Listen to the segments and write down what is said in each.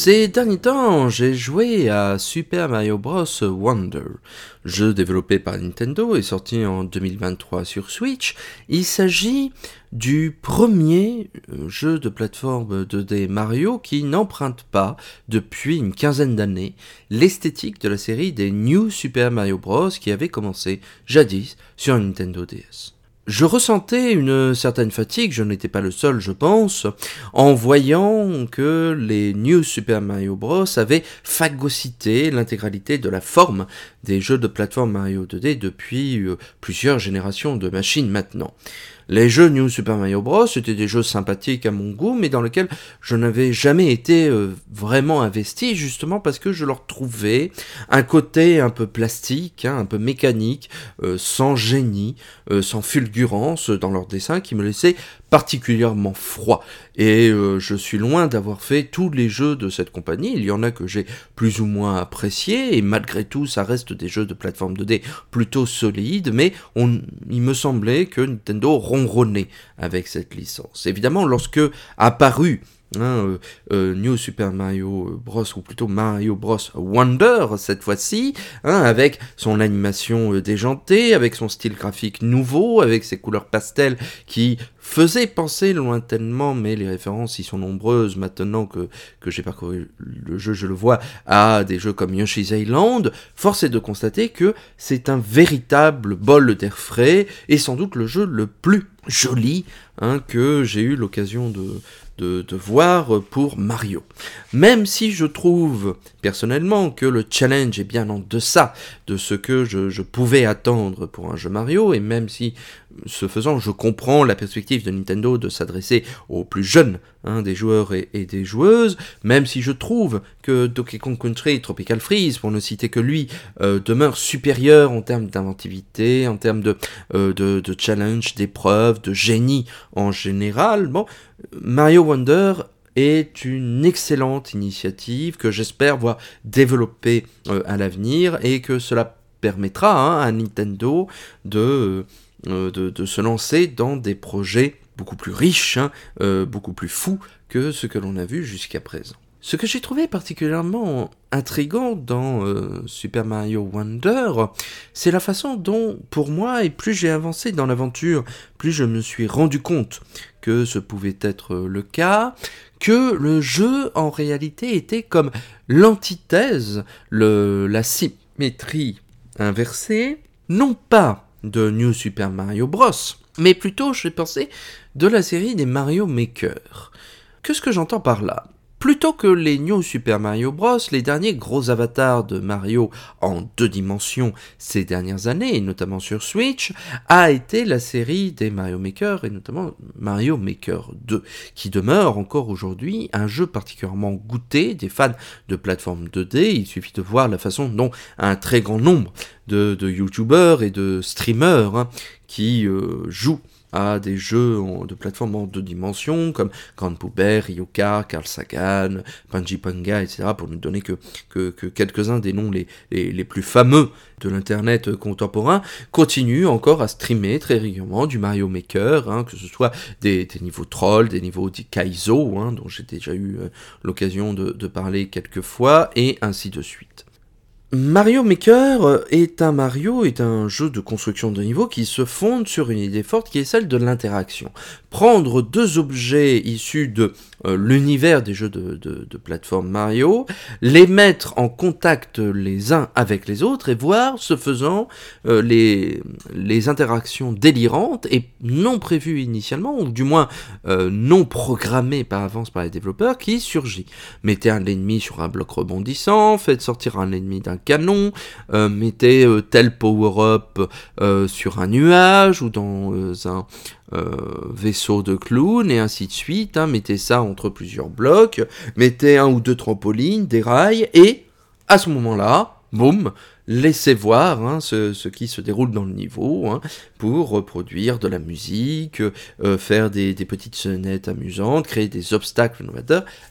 Ces derniers temps, j'ai joué à Super Mario Bros. Wonder, jeu développé par Nintendo et sorti en 2023 sur Switch. Il s'agit du premier euh, jeu de plateforme 2D Mario qui n'emprunte pas, depuis une quinzaine d'années, l'esthétique de la série des New Super Mario Bros. qui avait commencé jadis sur Nintendo DS. Je ressentais une certaine fatigue, je n'étais pas le seul je pense, en voyant que les New Super Mario Bros avaient phagocyté l'intégralité de la forme des jeux de plateforme Mario 2D depuis euh, plusieurs générations de machines maintenant. Les jeux New Super Mario Bros. étaient des jeux sympathiques à mon goût, mais dans lesquels je n'avais jamais été euh, vraiment investi, justement parce que je leur trouvais un côté un peu plastique, hein, un peu mécanique, euh, sans génie, euh, sans fulgurance dans leur dessin, qui me laissait particulièrement froid. Et je suis loin d'avoir fait tous les jeux de cette compagnie. Il y en a que j'ai plus ou moins appréciés, et malgré tout, ça reste des jeux de plateforme 2D plutôt solides, mais on, il me semblait que Nintendo ronronner avec cette licence. Évidemment, lorsque apparu Hein, euh, euh, New Super Mario Bros, ou plutôt Mario Bros Wonder cette fois-ci, hein, avec son animation euh, déjantée, avec son style graphique nouveau, avec ses couleurs pastel qui faisaient penser lointainement, mais les références y sont nombreuses maintenant que, que j'ai parcouru le jeu, je le vois, à des jeux comme Yoshi's Island, force est de constater que c'est un véritable bol d'air frais, et sans doute le jeu le plus joli hein, que j'ai eu l'occasion de, de, voir pour Mario. Même si je trouve personnellement que le challenge est bien en deçà de ce que je, je pouvais attendre pour un jeu Mario, et même si ce faisant, je comprends la perspective de Nintendo de s'adresser aux plus jeunes des joueurs et, des joueuses, même si je trouve que Donkey Kong Country Tropical Freeze, pour ne citer que lui, euh, demeure supérieur en termes d'inventivité, en termes de, euh, challenge, d'épreuve, de génie en général. Bon, Mario Wonder est une excellente initiative que j'espère voir développer euh, à l'avenir et que cela permettra hein, à Nintendo de, se lancer dans des projets beaucoup plus riches, hein, euh, beaucoup plus fous que ce que l'on a vu jusqu'à présent. Ce que j'ai trouvé particulièrement intrigant dans euh, Super Mario Wonder, c'est la façon dont, pour moi, et plus j'ai avancé dans l'aventure, plus je me suis rendu compte que ce pouvait être le cas, que le jeu en réalité était comme l'antithèse, la symétrie inversée, non pas de New Super Mario Bros. Mais plutôt, je penser de la série des Mario Maker. Qu'est-ce que j'entends par là? Plutôt que les New Super Mario Bros, les derniers gros avatars de Mario en deux dimensions ces dernières années, et notamment sur Switch, a été la série des Mario Maker, et notamment Mario Maker 2, qui demeure encore aujourd'hui un jeu particulièrement goûté des fans de plateforme 2D. Il suffit de voir la façon dont un très grand nombre de, YouTubers et de streamers hein, qui euh, jouent à des jeux de plateforme en deux dimensions comme Grand Pouber, Ryoka, Carl Sagan, Panji Panga, etc. pour ne donner que, que, quelques-uns des noms les, plus fameux de l'internet contemporain, continuent encore à streamer très régulièrement du Mario Maker, hein, que ce soit des, niveaux trolls, des niveaux Kaizo, hein, dont j'ai déjà eu euh, l'occasion de parler quelques fois, et ainsi de suite. Mario Maker est un Mario, est un jeu de construction de niveau qui se fonde sur une idée forte qui est celle de l'interaction. Prendre deux objets issus de euh, l'univers des jeux de, plateforme Mario, les mettre en contact les uns avec les autres et voir, ce faisant, euh, les, les interactions délirantes et non prévues initialement, ou du moins euh, non programmées par avance par les développeurs, qui surgit. Mettez un ennemi sur un bloc rebondissant, faites sortir un ennemi d'un canon, mettez tel power-up sur un nuage ou dans un vaisseau de clown et ainsi de suite. Hein. mettez ça entre plusieurs blocs, mettez un ou deux trampolines, des rails et à ce moment-là, boum, laissez voir hein, ce, qui se déroule dans le niveau hein, pour reproduire de la musique, euh, faire des, petites sonnettes amusantes, créer des obstacles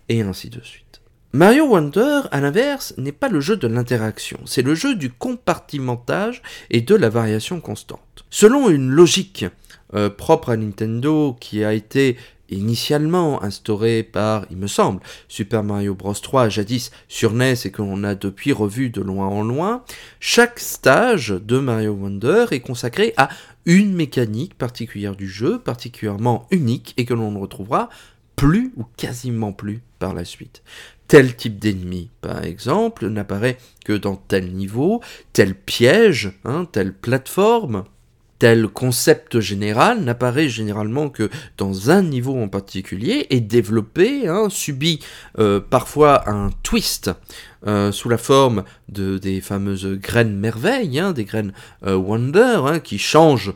et ainsi de suite. Mario Wonder, à l'inverse, n'est pas le jeu de l'interaction, c'est le jeu du compartimentage et de la variation constante. Selon une logique euh, propre à Nintendo qui a été initialement instauré par, il me semble, Super Mario Bros 3 jadis sur NES et que l'on a depuis revu de loin en loin, chaque stage de Mario Wonder est consacré à une mécanique particulière du jeu, particulièrement unique et que l'on ne retrouvera plus ou quasiment plus par la suite. Tel type d'ennemi, par exemple, n'apparaît que dans tel niveau, tel piège, hein, telle plateforme, tel concept général n'apparaît généralement que dans un niveau en particulier et développé, hein, subit euh, parfois un twist euh, sous la forme de, des fameuses graines merveilles, hein, des graines euh, Wonder, hein, qui changent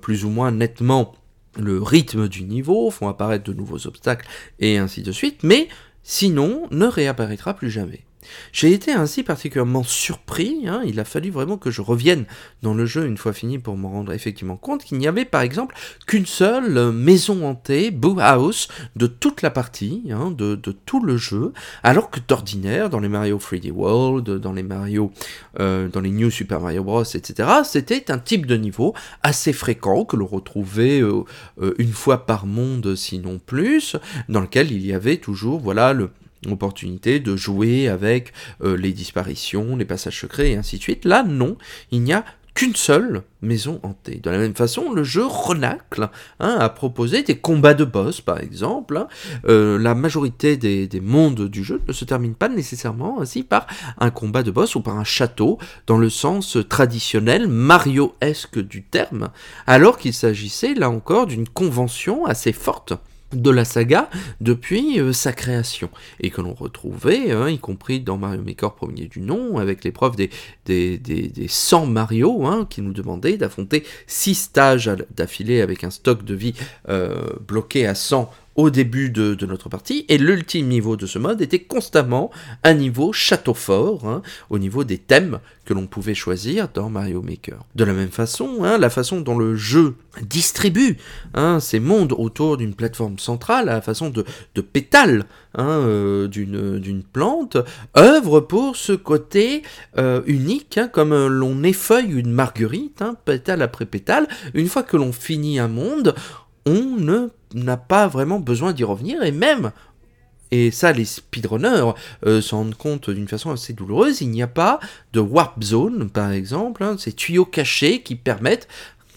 plus ou moins nettement le rythme du niveau, font apparaître de nouveaux obstacles et ainsi de suite, mais sinon ne réapparaîtra plus jamais. J'ai été ainsi particulièrement surpris, hein, il a fallu vraiment que je revienne dans le jeu une fois fini pour me rendre effectivement compte qu'il n'y avait par exemple qu'une seule maison hantée, Boo House, de toute la partie, hein, de, tout le jeu, alors que d'ordinaire, dans les Mario 3D World, dans les Mario, euh, dans les New Super Mario Bros, etc., c'était un type de niveau assez fréquent que l'on retrouvait euh, euh, une fois par monde, sinon plus, dans lequel il y avait toujours, voilà, le opportunité de jouer avec euh, les disparitions, les passages secrets et ainsi de suite. Là, non, il n'y a qu'une seule maison hantée. De la même façon, le jeu renacle hein, à proposer des combats de boss, par exemple. Hein. Euh, la majorité des, des, mondes du jeu ne se terminent pas nécessairement ainsi par un combat de boss ou par un château, dans le sens traditionnel Mario-esque du terme, alors qu'il s'agissait là encore d'une convention assez forte de la saga depuis euh, sa création. Et que l'on retrouvait, hein, y compris dans Mario Maker premier du nom, avec l'épreuve des, des, des, 100 Mario hein, qui nous demandait d'affronter 6 stages d'affilée avec un stock de vie euh, bloqué à 100 au début de, notre partie, et l'ultime niveau de ce mode était constamment un niveau château fort, hein, au niveau des thèmes que l'on pouvait choisir dans Mario Maker. De la même façon, hein, la façon dont le jeu distribue hein, ces mondes autour d'une plateforme centrale, à la façon de, de pétale euh, d'une plante, œuvre pour ce côté euh, unique, comme l'on effeuille une marguerite, pétale après pétale, une fois que l'on finit un monde, on ne n'a pas vraiment besoin d'y revenir, et même, et ça les speedrunners euh, s'en rendent compte d'une façon assez douloureuse, il n'y a pas de warp zone, par exemple, hein, ces tuyaux cachés qui permettent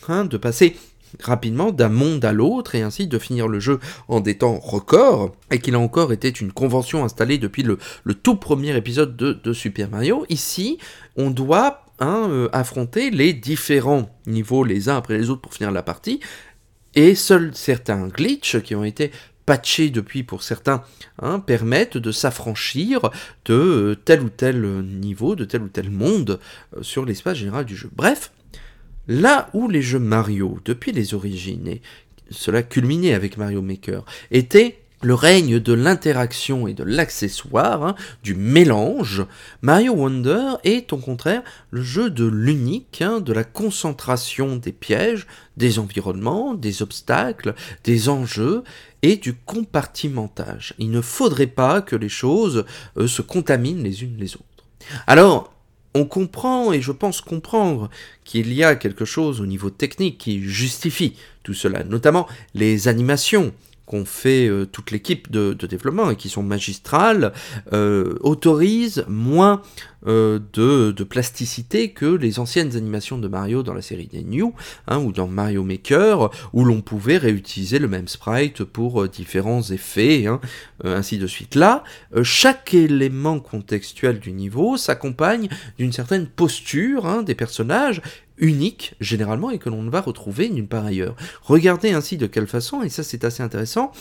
hein, de passer rapidement d'un monde à l'autre et ainsi de finir le jeu en des temps records, et qu'il a encore été une convention installée depuis le, tout premier épisode de, Super Mario. Ici, on doit hein, euh, affronter les différents niveaux les uns après les autres pour finir la partie, et seuls certains glitches qui ont été patchés depuis pour certains hein, permettent de s'affranchir de euh, tel ou tel niveau, de tel ou tel monde euh, sur l'espace général du jeu. Bref, là où les jeux Mario, depuis les origines, et cela culminait avec Mario Maker, étaient le règne de l'interaction et de l'accessoire, hein, du mélange, Mario Wonder est au contraire le jeu de l'unique, hein, de la concentration des pièges, des environnements, des obstacles, des enjeux et du compartimentage. Il ne faudrait pas que les choses euh, se contaminent les unes les autres. Alors, on comprend, et je pense comprendre, qu'il y a quelque chose au niveau technique qui justifie tout cela, notamment les animations qu'ont fait euh, toute l'équipe de, développement et qui sont magistrales, euh, autorisent moins euh, de, plasticité que les anciennes animations de Mario dans la série des New, hein, ou dans Mario Maker, où l'on pouvait réutiliser le même sprite pour différents effets, hein, ainsi de suite. Là, chaque élément contextuel du niveau s'accompagne d'une certaine posture hein, des personnages unique généralement et que l'on ne va retrouver nulle part ailleurs. Regardez ainsi de quelle façon, et ça c'est assez intéressant,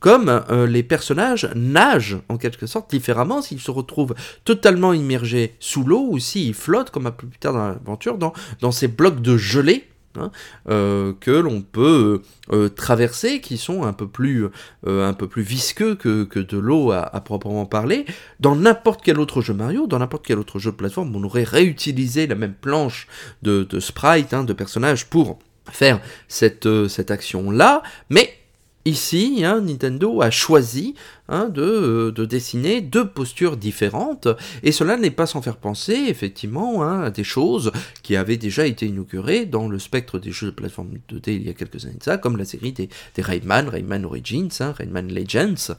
comme les personnages nagent en quelque sorte différemment s'ils se retrouvent totalement immergés sous l'eau ou s'ils flottent, comme un peu plus tard dans l'aventure, dans, dans ces blocs de gelée Hein, euh, que l'on peut euh, traverser, qui sont un peu plus, euh, visqueux que, de l'eau à, proprement parler. Dans n'importe quel autre jeu Mario, dans n'importe quel autre jeu de plateforme, on aurait réutilisé la même planche de, sprite, hein, de personnages pour faire cette, cette action-là, mais Ici, hein, Nintendo a choisi hein, de, de, dessiner deux postures différentes, et cela n'est pas sans faire penser, effectivement, hein, à des choses qui avaient déjà été inaugurées dans le spectre des jeux de plateforme 2D il y a quelques années de ça, comme la série des, des Rayman, Rayman Origins, Rayman Legends,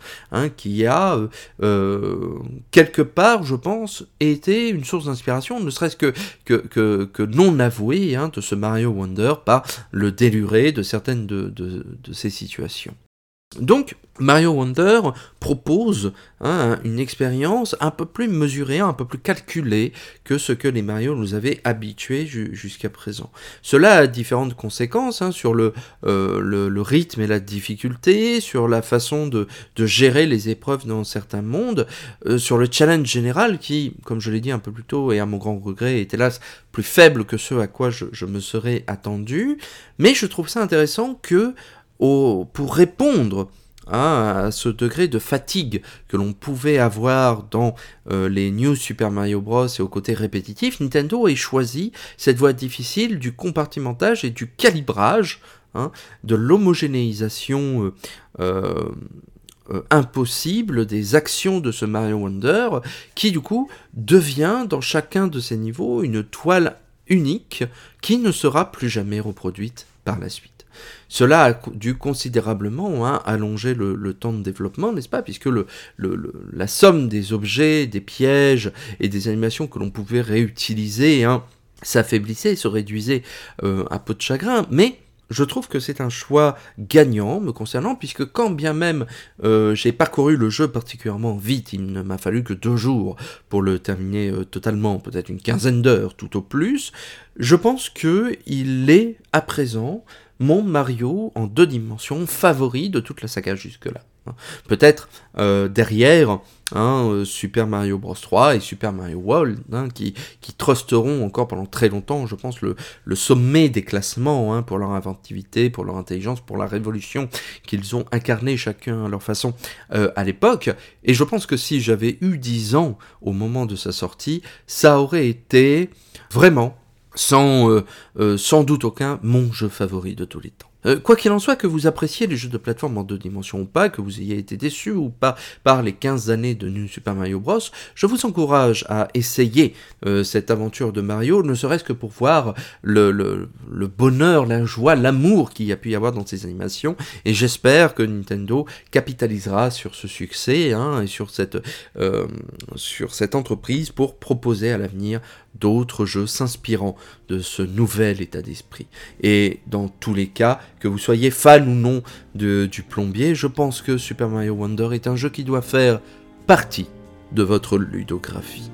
qui a, euh, euh, quelque part, je pense, été une source d'inspiration, ne serait-ce que, non avouée, de ce Mario Wonder par le déluré de certaines de ces situations. Donc, Mario Wonder propose hein, une expérience un peu plus mesurée, un peu plus calculée que ce que les Mario nous avaient habitués jusqu'à présent. Cela a différentes conséquences hein, sur euh, le, rythme et la difficulté, sur la façon de, gérer les épreuves dans certains mondes, euh, sur le challenge général qui, comme je l'ai dit un peu plus tôt et à mon grand regret, est hélas plus faible que ce à quoi je me serais attendu. Mais je trouve ça intéressant que pour répondre à ce degré de fatigue que l'on pouvait avoir dans euh, les New Super Mario Bros. et au côté répétitif, Nintendo ait choisi cette voie difficile du compartimentage et du calibrage, hein, de l'homogénéisation euh, euh, impossible des actions de ce Mario Wonder, qui du coup devient dans chacun de ces niveaux une toile unique qui ne sera plus jamais reproduite par la suite. Cela a dû considérablement hein, allonger le, temps de développement, n'est-ce pas? Puisque la somme des objets, des pièges et des animations que l'on pouvait réutiliser hein, s'affaiblissait se réduisait euh, à peu de chagrin. Mais je trouve que c'est un choix gagnant me concernant, puisque quand bien même euh, j'ai parcouru le jeu particulièrement vite, il ne m'a fallu que deux jours pour le terminer euh, totalement, peut-être une quinzaine d'heures tout au plus, je pense que il est à présent mon Mario en deux dimensions favori de toute la saga jusque-là. Peut-être euh, derrière hein, euh, Super Mario Bros 3 et Super Mario World hein, qui, trusteront encore pendant très longtemps, je pense, le, sommet des classements hein, pour leur inventivité, pour leur intelligence, pour la révolution qu'ils ont incarnée chacun à leur façon euh, à l'époque. Et je pense que si j'avais eu 10 ans au moment de sa sortie, ça aurait été vraiment sans doute aucun, mon jeu favori de tous les temps. Euh, quoi qu'il en soit, que vous appréciez les jeux de plateforme en deux dimensions ou pas, que vous ayez été déçu ou pas par les 15 années de New Super Mario Bros, je vous encourage à essayer euh, cette aventure de Mario, ne serait-ce que pour voir le, le, bonheur, la joie, l'amour qu'il y a pu y avoir dans ces animations, et j'espère que Nintendo capitalisera sur ce succès hein, et sur cette, euh, sur cette entreprise pour proposer à l'avenir d'autres jeux s'inspirant de ce nouvel état d'esprit. Et dans tous les cas, que vous soyez fan ou non de, du plombier, je pense que Super Mario Wonder est un jeu qui doit faire partie de votre ludographie.